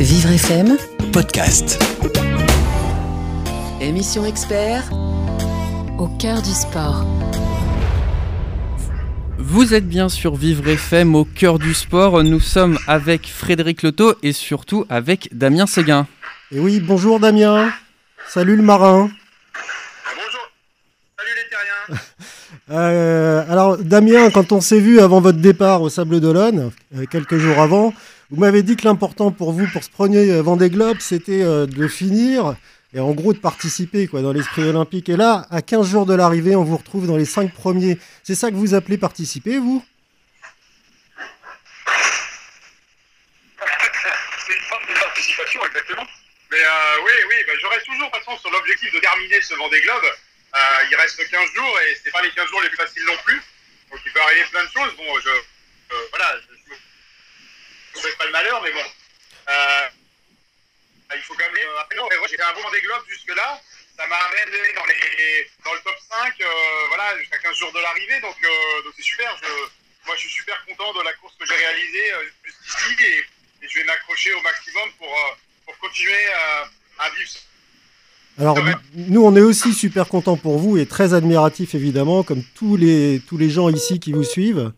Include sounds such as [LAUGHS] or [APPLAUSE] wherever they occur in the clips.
Vivre FM, podcast. émission expert au cœur du sport. Vous êtes bien sur Vivre FM au cœur du sport. Nous sommes avec Frédéric Loto et surtout avec Damien Séguin. Et oui, bonjour Damien. Salut le marin. Bonjour. Salut les terriens. [LAUGHS] Euh, alors Damien, quand on s'est vu avant votre départ au Sable d'Olonne, euh, quelques jours avant, vous m'avez dit que l'important pour vous, pour ce premier euh, Vendée Globe, c'était euh, de finir et en gros de participer quoi, dans l'esprit olympique. Et là, à 15 jours de l'arrivée, on vous retrouve dans les 5 premiers. C'est ça que vous appelez participer, vous? C'est une forme de participation, exactement. Mais euh, oui, oui, bah, je reste toujours de toute façon sur l'objectif de terminer ce Vendée Globe. Il reste 15 jours et c'est pas les 15 jours les plus faciles non plus. Donc il peut arriver plein de choses. Bon, je, voilà, souhaite pas le malheur, mais bon. Euh, il faut quand même. Euh, mais moi, j'ai fait un bon Vendée Globe jusque-là. Ça m'a amené dans, les, dans le top 5, euh, voilà, jusqu'à 15 jours de l'arrivée. Donc euh, donc c'est super. Je, moi, je suis super content de la course que j'ai réalisée euh, jusqu'ici et, et je vais m'accrocher au maximum pour, euh, pour continuer à, à vivre. Alors nous, on est aussi super contents pour vous et très admiratifs évidemment, comme tous les, tous les gens ici qui vous suivent.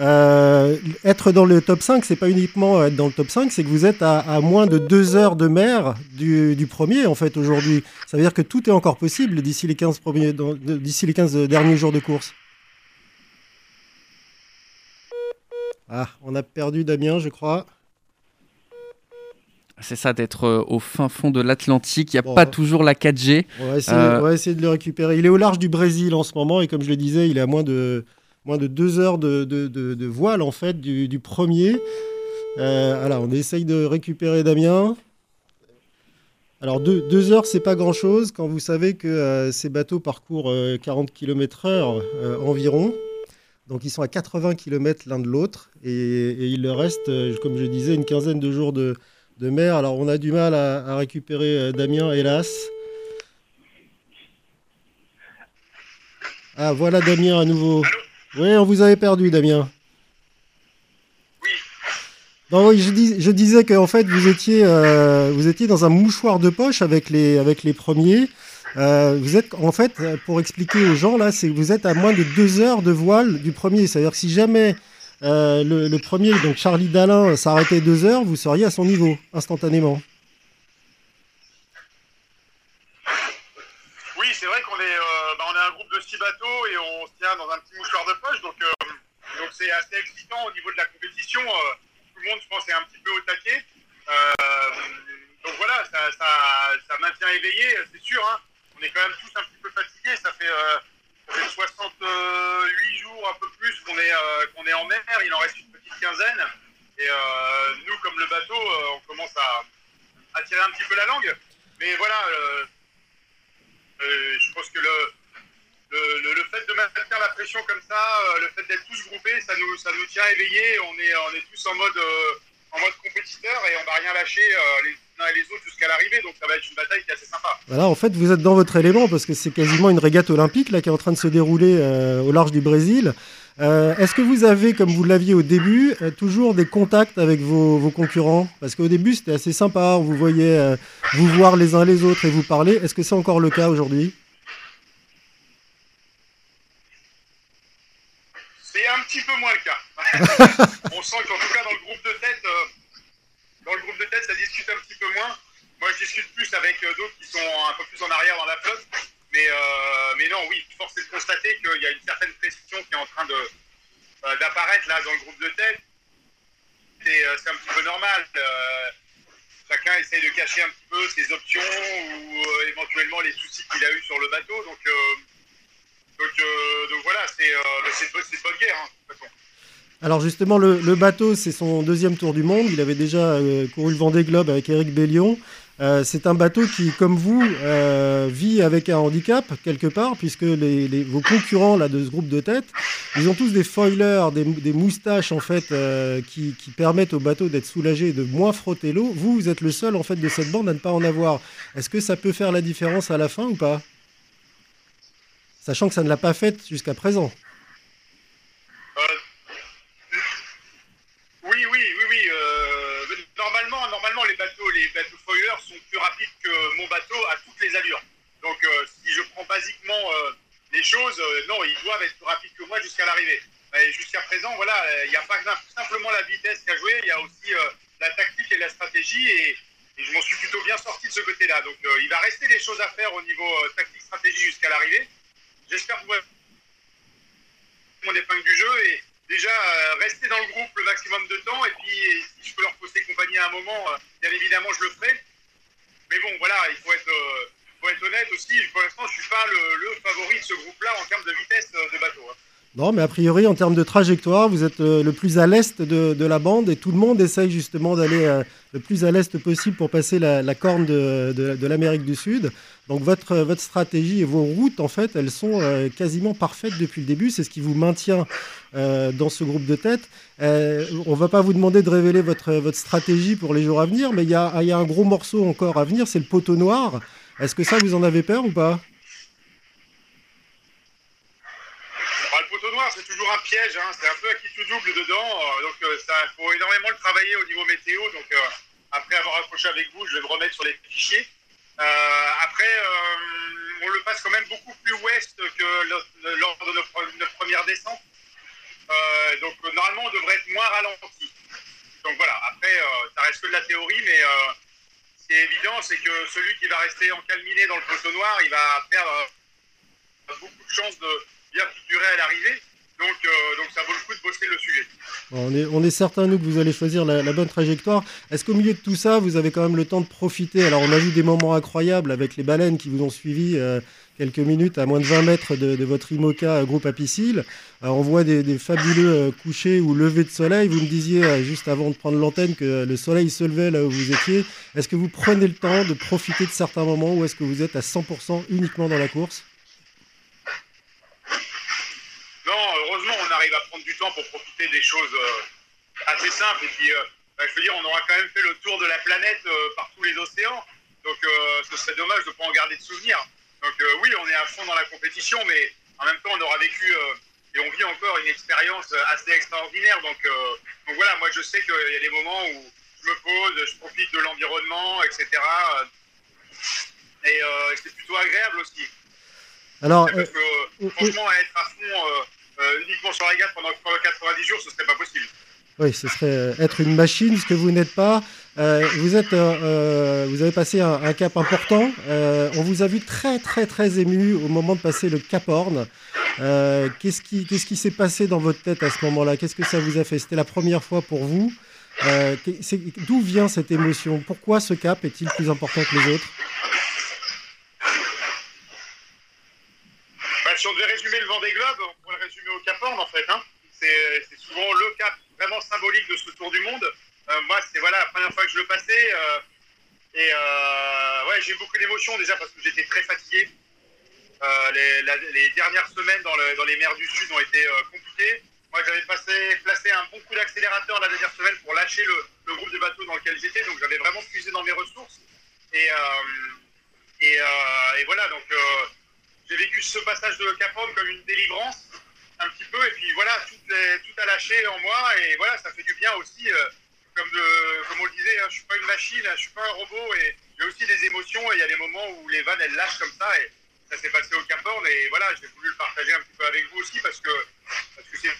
Euh, être dans le top 5, c'est pas uniquement être dans le top 5, c'est que vous êtes à, à moins de deux heures de mer du, du premier en fait aujourd'hui. Ça veut dire que tout est encore possible d'ici les 15 premiers, d'ici les 15 derniers jours de course. Ah, on a perdu Damien, je crois. C'est ça d'être euh, au fin fond de l'Atlantique. Il n'y a Bon. pas toujours la 4G. On va, essayer, Euh, on va essayer de le récupérer. Il est au large du Brésil en ce moment et comme je le disais, il est à moins de, moins de deux heures de, voile en fait du, premier. Euh, alors on essaye de récupérer Damien. Alors deux, heures, c'est pas grand-chose quand vous savez que euh, ces bateaux parcourent euh, 40 km/h euh, environ. Donc ils sont à 80 km l'un de l'autre et, il leur reste, euh, comme je disais, une quinzaine de jours de, mer. Alors on a du mal à, récupérer euh, Damien, hélas. Ah, voilà Damien à nouveau. Oui, on vous avait perdu, Damien. Oui, Non, oui, je, dis- je disais qu'en fait, vous étiez, euh, vous étiez dans un mouchoir de poche avec les, avec les premiers. Euh, vous êtes, en fait, pour expliquer aux gens, là, c'est vous êtes à moins de deux heures de voile du premier. C'est-à-dire que si jamais euh, le, le premier, donc Charlie Dalin, s'arrêtait deux heures, vous seriez à son niveau, instantanément. oui c'est vrai qu'on est, euh, bah, est un groupe de six bateaux et on se tient dans un petit mouchoir de poche. Donc euh, donc c'est assez excitant au niveau de la compétition. euh, tout le monde, je pense, est un petit peu au taquet. Donc voilà, ça, ça, ça maintient éveillé, c'est sûr. hein. On est quand même tous un petit peu fatigués. Ça fait, euh, ça fait 68 jours, un peu plus, qu'on est, qu'on est en mer. Il en reste une petite quinzaine. Et nous, comme le bateau, on commence à, à tirer un petit peu la langue. Mais voilà, euh, euh, je pense que le, le, le- fait de maintenir la pression comme ça, euh, le fait d'être tous groupés, ça nous, ça nous tient éveillés. On est, on est tous en mode, euh, en mode compétiteur et on va rien lâcher les uns et les autres jusqu'à l'arrivée. Donc ça va être une bataille qui est assez sympa. Voilà, en fait, vous êtes dans votre élément parce que c'est quasiment une régate olympique là qui est en train de se dérouler au large du Brésil. Euh, Est-ce que vous avez, comme vous l'aviez au début, euh, toujours des contacts avec vos, vos concurrents Parce qu'au début, c'était assez sympa, on vous voyait euh, vous voir les uns les autres et vous parler. Est-ce que c'est encore le cas aujourd'hui C'est un petit peu moins le cas. [LAUGHS] on sent qu'en tout cas dans le groupe de tête, dans le groupe de tête, ça discute un petit peu moins. Moi, je discute plus avec d'autres qui sont un peu plus en arrière dans la flotte. Mais, euh, mais non, oui, force est de constater qu'il y a une certaine pression qui est en train euh, d'apparaître là dans le groupe de tête. Et euh, c'est un petit peu normal. Chacun essaye de cacher un petit peu ses options ou éventuellement les soucis qu'il a eu sur le bateau. Donc, donc, voilà, c'est c'est de bonne- c'est guerre. Hein. Alors justement, le, bateau, c'est son deuxième tour du monde. Il avait déjà euh, couru le Vendée Globe avec Eric Bellion. Euh, c'est un bateau qui, comme vous, euh, vit avec un handicap quelque part, puisque les, vos concurrents là de ce groupe de tête, ils ont tous des foilers, des, moustaches en fait, euh, qui, qui permettent au bateau d'être soulagé et de moins frotter l'eau. Vous, vous êtes le seul en fait de cette bande à ne pas en avoir. Est-ce que ça peut faire la différence à la fin ou pas? Sachant que ça ne l'a pas fait jusqu'à présent. Euh, oui, oui, oui, oui. euh, normalement, normalement, les les bateaux foilers sont plus rapides que mon bateau à toutes les allures. Donc si je prends basiquement les choses, non, ils doivent être plus rapides que moi jusqu'à l'arrivée. Jusqu'à présent, voilà, il n'y a pas simplement la vitesse qu'à jouer, il y a aussi la tactique et la stratégie. Et, et je m'en suis plutôt bien sorti de ce côté-là. Donc euh, il va rester des choses à faire au niveau euh, tactique, stratégie jusqu'à l'arrivée. J'espère pouvoir mon épingle du jeu et déjà euh, rester dans le groupe le maximum de temps. Et puis si je peux leur poster compagnie à un moment, bien évidemment je le ferai. Mais bon, voilà, il faut être, faut être honnête aussi. Pour l'instant, je ne suis pas le, le, favori de ce groupe-là en termes de vitesse. Non, mais a priori, en termes de trajectoire, vous êtes euh, le plus à l'est de, la bande et tout le monde essaye justement d'aller euh, le plus à l'est possible pour passer la, corne de, l'Amérique du Sud. Donc votre, votre stratégie et vos routes, en fait, elles sont euh, quasiment parfaites depuis le début. C'est ce qui vous maintient dans ce groupe de tête. on ne va pas vous demander de révéler votre, votre stratégie pour les jours à venir, mais il y a, y a un gros morceau encore à venir, c'est le poteau noir. Est-ce que ça, vous en avez peur ou pas? C'est toujours un piège. Hein. C'est un peu à qui tout double dedans. Euh, donc, euh, faut énormément le travailler au niveau météo. Donc, euh, après avoir accroché avec vous, je vais me remettre sur les fichiers. après, on le passe quand même beaucoup plus ouest que lors de notre, première descente. donc, normalement, on devrait être moins ralenti. Donc, voilà. Après, ça reste que de la théorie, mais ce qui est évident, c'est que celui qui va rester encalminé dans le poteau noir, il va perdre beaucoup de chances de bien figurer à l'arrivée. Donc, euh, donc, ça vaut le coup de bosser le sujet. on, est, certain, nous, que vous allez choisir la, bonne trajectoire. Est-ce qu'au milieu de tout ça, vous avez quand même le temps de profiter? Alors, on a vu des moments incroyables avec les baleines qui vous ont suivi euh, quelques minutes à moins de 20 mètres de, votre IMOCA euh, groupe Apicile. on voit des, fabuleux couchers ou levées de soleil. Vous me disiez juste avant de prendre l'antenne que le soleil se levait là où vous étiez. Est-ce que vous prenez le temps de profiter de certains moments ou est-ce que vous êtes à 100% uniquement dans la course heureusement, on arrive à prendre du temps pour profiter des choses euh, assez simples. Et puis, euh, bah, je veux dire, on aura quand même fait le tour de la planète euh, par tous les océans. Donc, ce serait dommage de ne pas en garder de souvenirs. Donc, oui, on est à fond dans la compétition, mais en même temps, on aura vécu et on vit encore une expérience assez extraordinaire. Donc, donc voilà, moi, je sais qu'il y a des moments où je me pose, je profite de l'environnement, etc. Et c'est plutôt agréable aussi. Alors, parce que, franchement, être à fond euh, uniquement sur la gare pendant 90 jours, ce serait pas possible. Oui, ce serait euh, être une machine, ce que vous n'êtes pas. Euh, vous, êtes, vous avez passé un, cap important. on vous a vu très, très, très ému au moment de passer le Cap Horn. qu'est-ce qui s'est passé dans votre tête à ce moment-là? Qu'est-ce que ça vous a fait? C'était la première fois pour vous. D'où vient cette émotion? Pourquoi ce cap est-il plus important que les autres si on devait résumer le Vendée Globe, on pourrait le résumer au Cap Horn en fait. Hein. C'est souvent le cap vraiment symbolique de ce Tour du Monde. Euh, moi, c'est voilà, la première fois que je le passais. Euh, et euh, ouais, j'ai eu beaucoup d'émotions déjà parce que j'étais très fatigué. Les, dernières semaines dans, les mers du Sud ont été compliquées. Moi, j'avais placé un bon coup d'accélérateur la dernière semaine pour lâcher le, groupe de bateaux dans lequel j'étais. Donc, j'avais vraiment puisé dans mes ressources. Et, et, et voilà, donc j'ai vécu ce passage de Capone comme une délivrance, un petit peu, et puis voilà, tout, tout a lâché en moi, et voilà, ça fait du bien aussi. Euh, comme, comme on le disait, hein, je suis pas une machine, je suis pas un robot, et j'ai aussi des émotions, et il y a des moments où les vannes, elles lâchent comme ça, et ça s'est passé au Cap Horn, et voilà, j'ai voulu le partager un petit peu avec vous aussi, parce que parce que c'est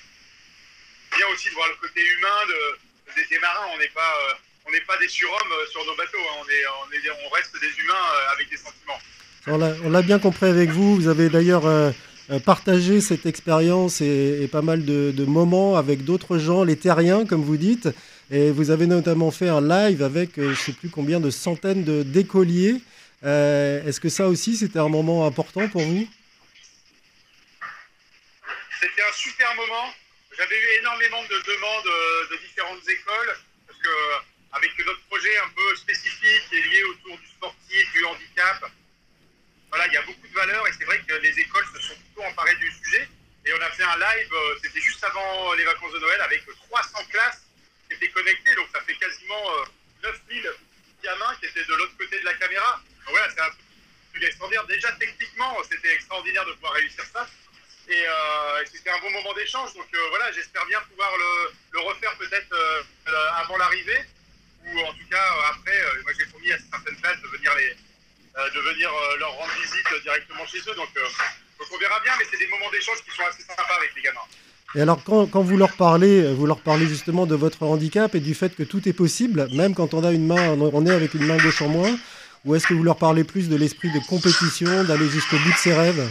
bien aussi de voir le côté humain de, des, marins, on n'est pas... Euh, on n'est pas des surhommes euh, sur nos bateaux, hein. on, est, on, est, on reste des humains avec des sentiments. On l'a bien compris avec vous. Vous avez d'ailleurs euh, euh, partagé cette expérience et, pas mal de, moments avec d'autres gens, les terriens, comme vous dites. Et vous avez notamment fait un live avec euh, je ne sais plus combien de centaines d'écoliers. Est-ce que ça aussi, c'était un moment important pour vous? C'était un super moment. J'avais eu énormément de demandes de différentes écoles parce que avec notre projet un peu spécifique et lié autour du sportif, du handicap, voilà, il y a beaucoup de valeurs et c'est vrai que les écoles se sont plutôt emparées du sujet. Et on a fait un live, euh, c'était juste avant les vacances de Noël, avec 300 classes qui étaient connectées. Donc ça fait quasiment 9000 euh, gamins qui étaient de l'autre côté de la caméra. Donc voilà, c'est un truc extraordinaire. Déjà techniquement, c'était extraordinaire de pouvoir réussir ça. Et euh, c'était un bon moment d'échange. Donc voilà, j'espère bien pouvoir le, refaire peut-être avant l'arrivée. Ou en tout cas après, de venir leur visite directement chez eux. Donc, donc on verra bien, mais c'est des moments d'échange qui sont assez sympas avec les gamins. Et alors, quand, quand, vous leur parlez, vous leur parlez justement de votre handicap et du fait que tout est possible, même quand on a une main, on est avec une main gauche en moins, ou est-ce que vous leur parlez plus de l'esprit de compétition, d'aller jusqu'au bout de ses rêves?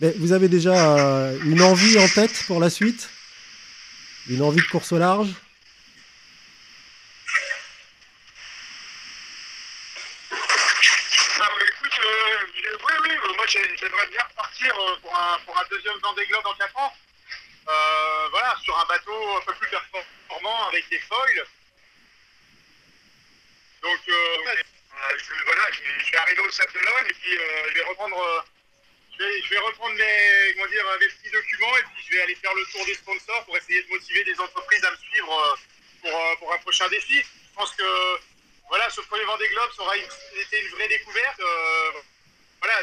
Vous avez déjà une envie en tête pour la suite? Une envie de course au large? J'aimerais bien repartir euh, pour un, pour un deuxième Vendée Globe en 4 ans. Euh, voilà, sur un bateau un peu plus performant avec des foils. Donc euh, je, voilà, je, vais arriver au Sable d'Olonne et puis je vais reprendre, je vais, reprendre mes, comment dire, mes petits documents et puis je vais aller faire le tour des sponsors pour essayer de motiver des entreprises à me suivre pour, pour un prochain défi. Je pense que voilà, ce premier Vendée Globe aura été une vraie découverte voilà,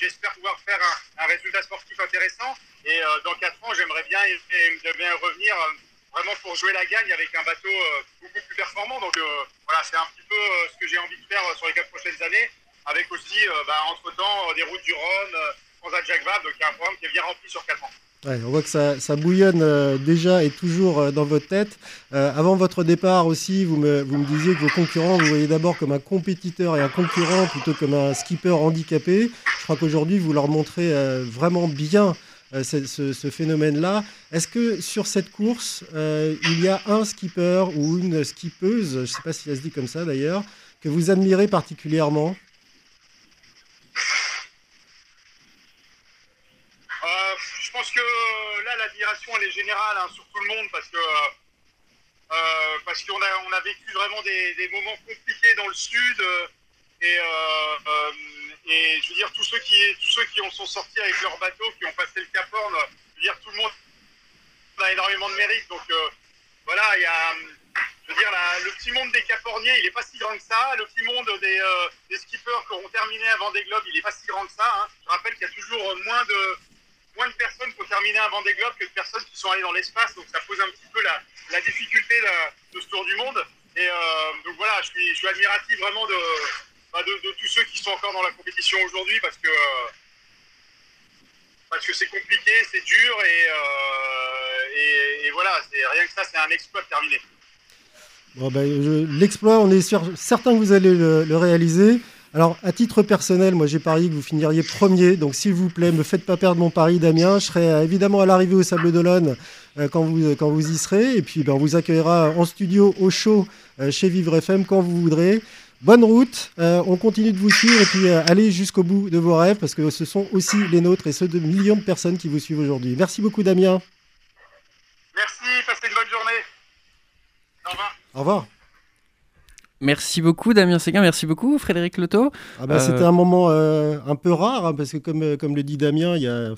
j'espère pouvoir faire un, résultat sportif intéressant. Et euh, dans 4 ans, j'aimerais bien, bien revenir euh, vraiment pour jouer la gagne avec un bateau euh, beaucoup plus performant. Donc voilà, c'est un petit peu ce que j'ai envie de faire sur les 4 prochaines années, avec aussi, bah, entre-temps, des routes du Rhône, Transat Jacques Vabre, donc il y a un qui est bien rempli sur 4 ans on voit que ça, bouillonne euh, déjà et toujours euh, dans votre tête. Euh, avant votre départ aussi, vous me, disiez que vos concurrents, vous voyez d'abord comme un compétiteur et un concurrent plutôt comme un skipper handicapé. Je crois qu'aujourd'hui, vous leur montrez vraiment bien ce, phénomène-là. Est-ce que sur cette course, il y a un skipper ou une skippeuse, je ne sais pas si ça se dit comme ça d'ailleurs, que vous admirez particulièrement pense que euh, là, l'admiration, sur tout le monde parce que euh, parce qu'on a, on a vécu vraiment des, moments compliqués dans le sud et, euh, et je veux dire tous ceux qui tous ceux qui en sont sortis avec leur bateau, qui ont passé le Cap Horn, je veux dire tout le monde a énormément de mérite. Donc voilà, il y a je veux dire, le petit monde des Caporniers, il n'est pas si grand que ça. Le petit monde des, des skippers qui auront terminé avant des globes, il n'est pas si grand que ça. Hein. Je rappelle qu'il y a toujours moins de, moins de personnes pour terminer un Vendée Globe que de personnes qui sont allées dans l'espace. Donc ça pose un petit peu la, difficulté de, ce tour du monde. Et euh, donc voilà, je suis, admiratif vraiment bah, de, tous ceux qui sont encore dans la compétition aujourd'hui parce que parce que c'est compliqué, c'est dur et, euh, et, voilà, rien que ça, c'est un exploit de terminer. Bon ben, L'exploit, on est sûr, certain que vous allez le, le réaliser. Alors, à titre personnel, moi j'ai parié que vous finiriez premier. Donc, s'il vous plaît, me faites pas perdre mon pari, Damien. Je serai euh, évidemment à l'arrivée au Sable d'Olonne euh, quand, vous, quand vous y serez. Et puis, ben, on vous accueillera en studio au show euh, chez Vivre FM quand vous voudrez. Bonne route, on continue de vous suivre et puis allez jusqu'au bout de vos rêves parce que ce sont aussi les nôtres et ceux de millions de personnes qui vous suivent aujourd'hui. Merci beaucoup Damien. Merci, passez une bonne journée. Au revoir. Au revoir. Merci beaucoup Damien Séguin, merci beaucoup Frédéric Loto. Ah bah, C'était un moment euh, un peu rare, hein, parce que comme, euh, comme le dit Damien, il y a,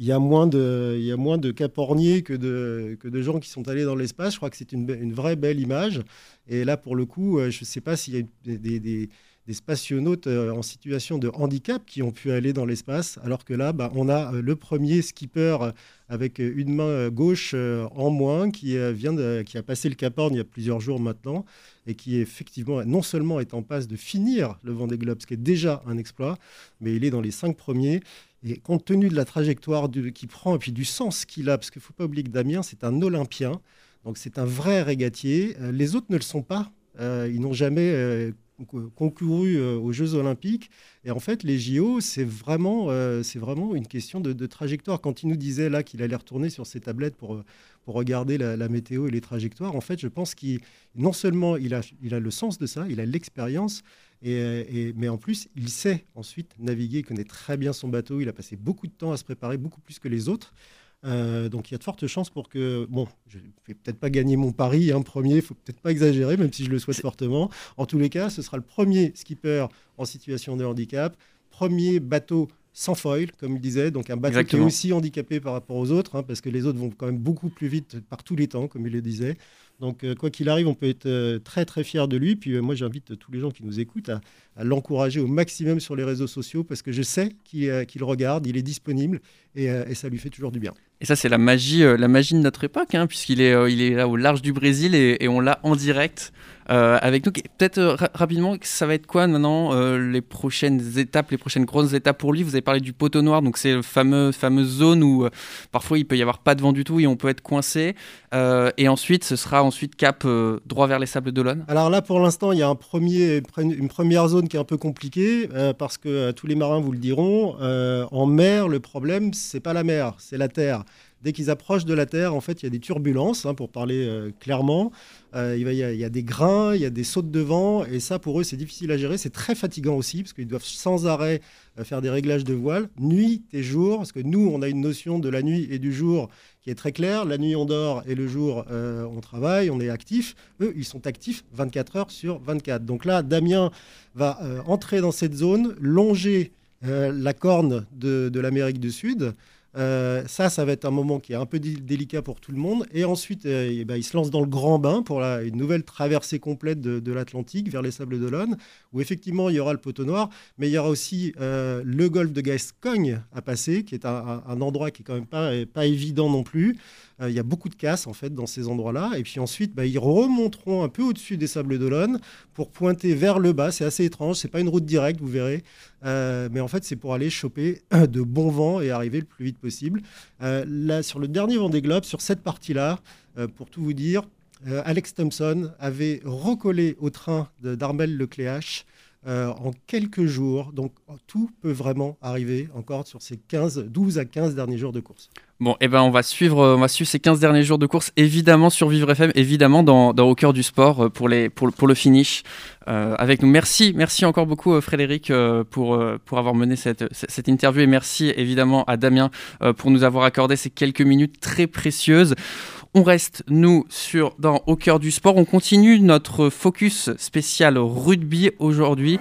y a moins de, y a moins de caporniers que de, que de gens qui sont allés dans l'espace. Je crois que c'est une, une, vraie belle image. Et là, pour le coup, euh, je ne sais pas s'il y a des, des, des, spationautes en situation de handicap qui ont pu aller dans l'espace, alors que là, bah, on a le premier skipper avec une main gauche en moins qui, vient qui a passé le Cap Horn il y a plusieurs jours maintenant et qui effectivement non seulement est en passe de finir le Vendée Globe, ce qui est déjà un exploit, mais il est dans les cinq premiers. Et compte tenu de la trajectoire qu'il prend et puis du sens qu'il a, parce qu'il ne faut pas oublier que Damien, c'est un Olympien, donc c'est un vrai régatier. Euh, les autres ne le sont pas. Euh, ils n'ont jamais euh, concouru aux Jeux Olympiques. Et en fait, les JO, c'est vraiment, c'est vraiment une question de, trajectoire. Quand il nous disait là qu'il allait retourner sur ses tablettes pour, pour regarder la, météo et les trajectoires. En fait, je pense qu'il non seulement il a, il a le sens de ça, il a l'expérience, Et, mais en plus, il sait ensuite naviguer, il connaît très bien son bateau, il a passé beaucoup de temps à se préparer, beaucoup plus que les autres. Euh, donc il y a de fortes chances pour que, bon, je ne vais peut-être pas gagner mon pari, un hein, premier, il faut peut-être pas exagérer, même si je le souhaite fortement. En tous les cas, ce sera le premier skipper en situation de handicap, premier bateau sans foil, comme il disait, donc un bateau qui est aussi handicapé par rapport aux autres, hein, parce que les autres vont quand même beaucoup plus vite par tous les temps, comme il le disait. Donc, euh, quoi qu'il arrive, on peut être euh, très très fier de lui. Puis euh, moi, j'invite tous les gens qui nous écoutent à, l'encourager au maximum sur les réseaux sociaux parce que je sais qu'il regarde, il est disponible et, ça lui fait toujours du bien. Et ça, c'est la magie, la magie de notre époque, hein, puisqu'il est, il est là au large du Brésil et on l'a en direct. Euh, avec nous. Peut-être euh, rapidement, ça va être quoi maintenant euh, les prochaines étapes, les prochaines grosses étapes pour lui? Vous avez parlé du poteau noir, donc c'est la fameux, fameuse zone où parfois il peut y avoir pas de vent du tout et on peut être coincé. et ensuite, ce sera ensuite cap droit vers les Sables d'Olonne. Alors là, pour l'instant, il y a un premier, une première zone qui est un peu compliquée parce que tous les marins vous le diront. en mer, le problème, c'est pas la mer, c'est la terre dès qu'ils approchent de la Terre, en fait, il y a des turbulences, hein, pour parler euh, clairement. Euh, il, y a, des grains, il y a des sautes de vent, et ça, pour eux, c'est difficile à gérer. C'est très fatigant aussi, parce qu'ils doivent sans arrêt euh, faire des réglages de voile, nuit et jour, parce que nous, on a une notion de la nuit et du jour qui est très claire. La nuit, on dort, et le jour, on travaille, on est actif. Eux, ils sont actifs 24 heures sur 24. Donc là, Damien va entrer dans cette zone, longer la corne de l'Amérique du Sud, euh, ça, ça va être un moment qui est un peu délicat pour tout le monde. Et ensuite, euh, eh ben, il se lance dans le grand bain pour une nouvelle traversée complète de, l'Atlantique vers les Sables d'Olonne, où effectivement il y aura le poteau noir, mais il y aura aussi euh, le golfe de Gascogne à passer, qui est un, endroit qui est quand même pas, évident non plus. il y a beaucoup de casse en fait dans ces endroits-là. Et puis ensuite, bah, ils remonteront un peu au-dessus des Sables d'Olonne pour pointer vers le bas. C'est assez étrange, c'est pas une route directe, vous verrez. Euh, mais en fait, c'est pour aller choper [CLEARS THROAT] de bons vents et arriver le plus vite possible. Euh, là, sur le dernier Vendée Globe, sur cette partie-là, euh, pour tout vous dire, Alex Thompson avait recollé au train d'Armel Lecléache en quelques jours. Donc tout peut vraiment arriver encore sur ces 15, 12 à 15 derniers jours de course. Bon, eh ben on va suivre, on va suivre ces 15 derniers jours de course, évidemment sur Vivre FM, évidemment dans, Au cœur du sport euh, pour, les, pour, pour le finish euh, avec nous. Merci, merci encore beaucoup euh, Frédéric pour, pour avoir mené cette, cette interview et merci évidemment à Damien pour nous avoir accordé ces quelques minutes très précieuses. On reste, nous, sur, dans Au cœur du sport. On continue notre focus spécial rugby aujourd'hui.